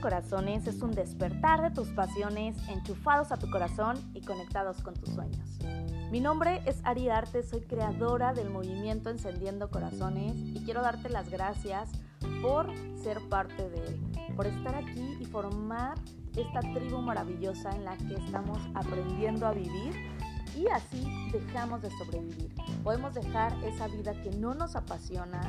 Corazones es un despertar de tus pasiones enchufados a tu corazón y conectados con tus sueños. Mi nombre es Ari Arte, soy creadora del movimiento Encendiendo Corazones y quiero darte las gracias por ser parte de él, por estar aquí y formar esta tribu maravillosa en la que estamos aprendiendo a vivir y así dejamos de sobrevivir. Podemos dejar esa vida que no nos apasiona,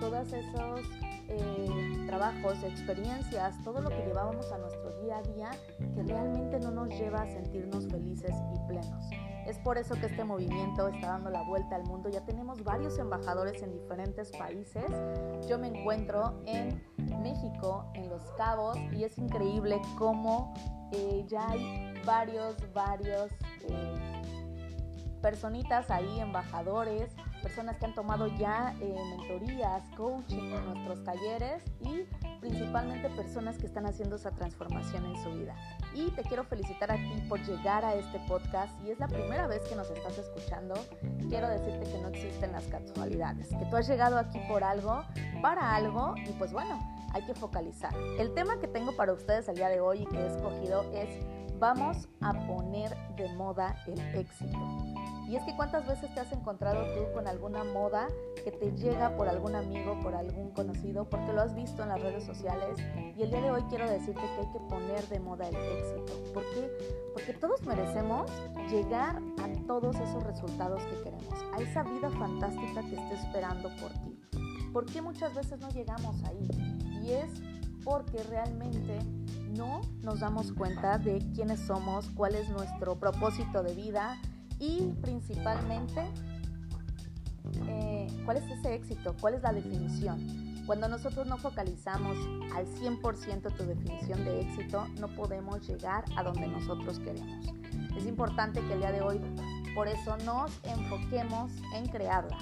todos esos eh, trabajos, experiencias, todo lo que llevábamos a nuestro día a día que realmente no nos lleva a sentirnos felices y plenos. Es por eso que este movimiento está dando la vuelta al mundo. Ya tenemos varios embajadores en diferentes países. Yo me encuentro en México, en Los Cabos, y es increíble cómo eh, ya hay varios, varios... Eh, personitas ahí, embajadores, personas que han tomado ya eh, mentorías, coaching en nuestros talleres y principalmente personas que están haciendo esa transformación en su vida. Y te quiero felicitar a ti por llegar a este podcast. Si es la primera vez que nos estás escuchando, quiero decirte que no existen las casualidades, que tú has llegado aquí por algo, para algo y pues bueno, hay que focalizar. El tema que tengo para ustedes el día de hoy y que he escogido es vamos a poner de moda el éxito. Y es que cuántas veces te has encontrado tú con alguna moda que te llega por algún amigo, por algún conocido, porque lo has visto en las redes sociales. Y el día de hoy quiero decirte que hay que poner de moda el éxito. ¿Por qué? Porque todos merecemos llegar a todos esos resultados que queremos, a esa vida fantástica que está esperando por ti. ¿Por qué muchas veces no llegamos ahí? Y es porque realmente no nos damos cuenta de quiénes somos, cuál es nuestro propósito de vida, y principalmente eh, cuál es ese éxito, cuál es la definición. Cuando nosotros no focalizamos al 100% tu definición de éxito, no podemos llegar a donde nosotros queremos. Es importante que el día de hoy, por eso, nos enfoquemos en crearla.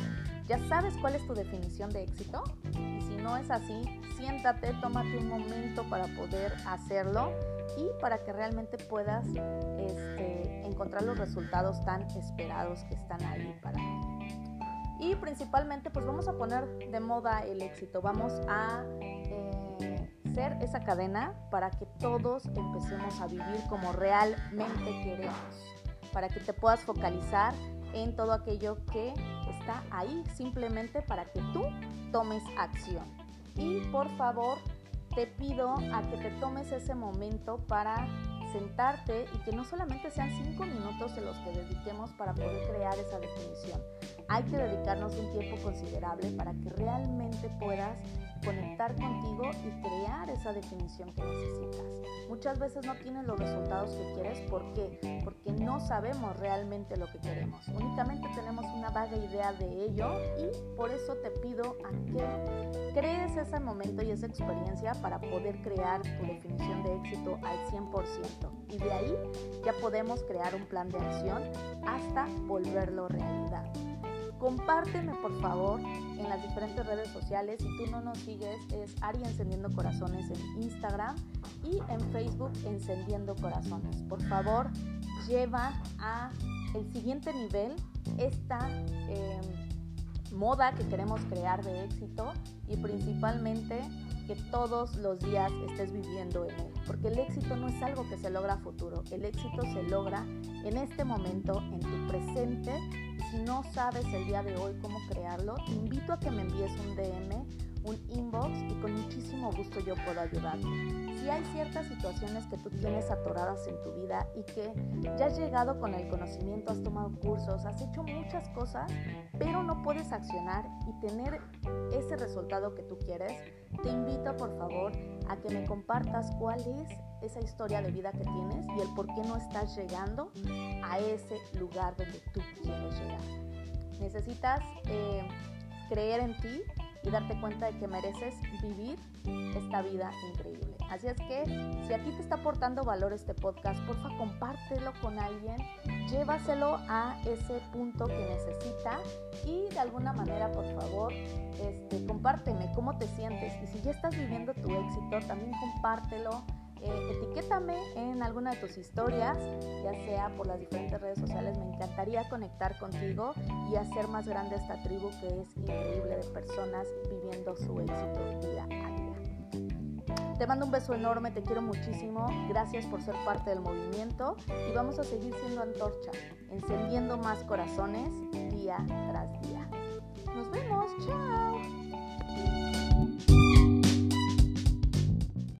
¿Ya sabes cuál es tu definición de éxito? Y si no es así, siéntate, tómate un momento para poder hacerlo y para que realmente puedas este, encontrar los resultados tan esperados que están ahí para ti. Y principalmente pues vamos a poner de moda el éxito, vamos a eh, ser esa cadena para que todos empecemos a vivir como realmente queremos, para que te puedas focalizar en todo aquello que está ahí simplemente para que tú tomes acción. Y por favor, te pido a que te tomes ese momento para sentarte y que no solamente sean cinco minutos en los que dediquemos para poder crear esa definición. Hay que dedicarnos un tiempo considerable para que realmente puedas conectar contigo y crear esa definición que necesitas. Muchas veces no tienes los resultados que quieres. ¿Por qué? Porque no sabemos realmente lo que queremos. Únicamente tenemos una vaga idea de ello y por eso te pido a que crees ese momento y esa experiencia para poder crear tu definición de éxito al 100%. Y de ahí ya podemos crear un plan de acción hasta volverlo realidad. Compárteme por favor en las diferentes redes sociales. Si tú no nos sigues, es Ari Encendiendo Corazones en Instagram y en Facebook Encendiendo Corazones. Por favor, lleva a el siguiente nivel esta em, moda que queremos crear de éxito y principalmente que todos los días estés viviendo en él. Porque el éxito no es algo que se logra a futuro, el éxito se logra en este momento, en tu presente no sabes el día de hoy cómo crearlo, te invito a que me envíes un DM, un inbox y con muchísimo gusto yo puedo ayudarte. Si hay ciertas situaciones que tú tienes atoradas en tu vida y que ya has llegado con el conocimiento, has tomado cursos, has hecho muchas cosas, pero no puedes accionar y tener ese resultado que tú quieres, te invito por favor a que me compartas cuál es esa historia de vida que tienes y el por qué no estás llegando a ese lugar donde tú quieres llegar. Necesitas eh, creer en ti y darte cuenta de que mereces vivir esta vida increíble. Así es que si a ti te está aportando valor este podcast, porfa compártelo con alguien, llévaselo a ese punto que necesita y de alguna manera, por favor, este, compárteme cómo te sientes y si ya estás viviendo tu éxito, también compártelo eh, etiquétame en alguna de tus historias, ya sea por las diferentes redes sociales. Me encantaría conectar contigo y hacer más grande esta tribu que es increíble de personas viviendo su éxito día a día. Te mando un beso enorme, te quiero muchísimo. Gracias por ser parte del movimiento y vamos a seguir siendo antorcha, encendiendo más corazones día tras día.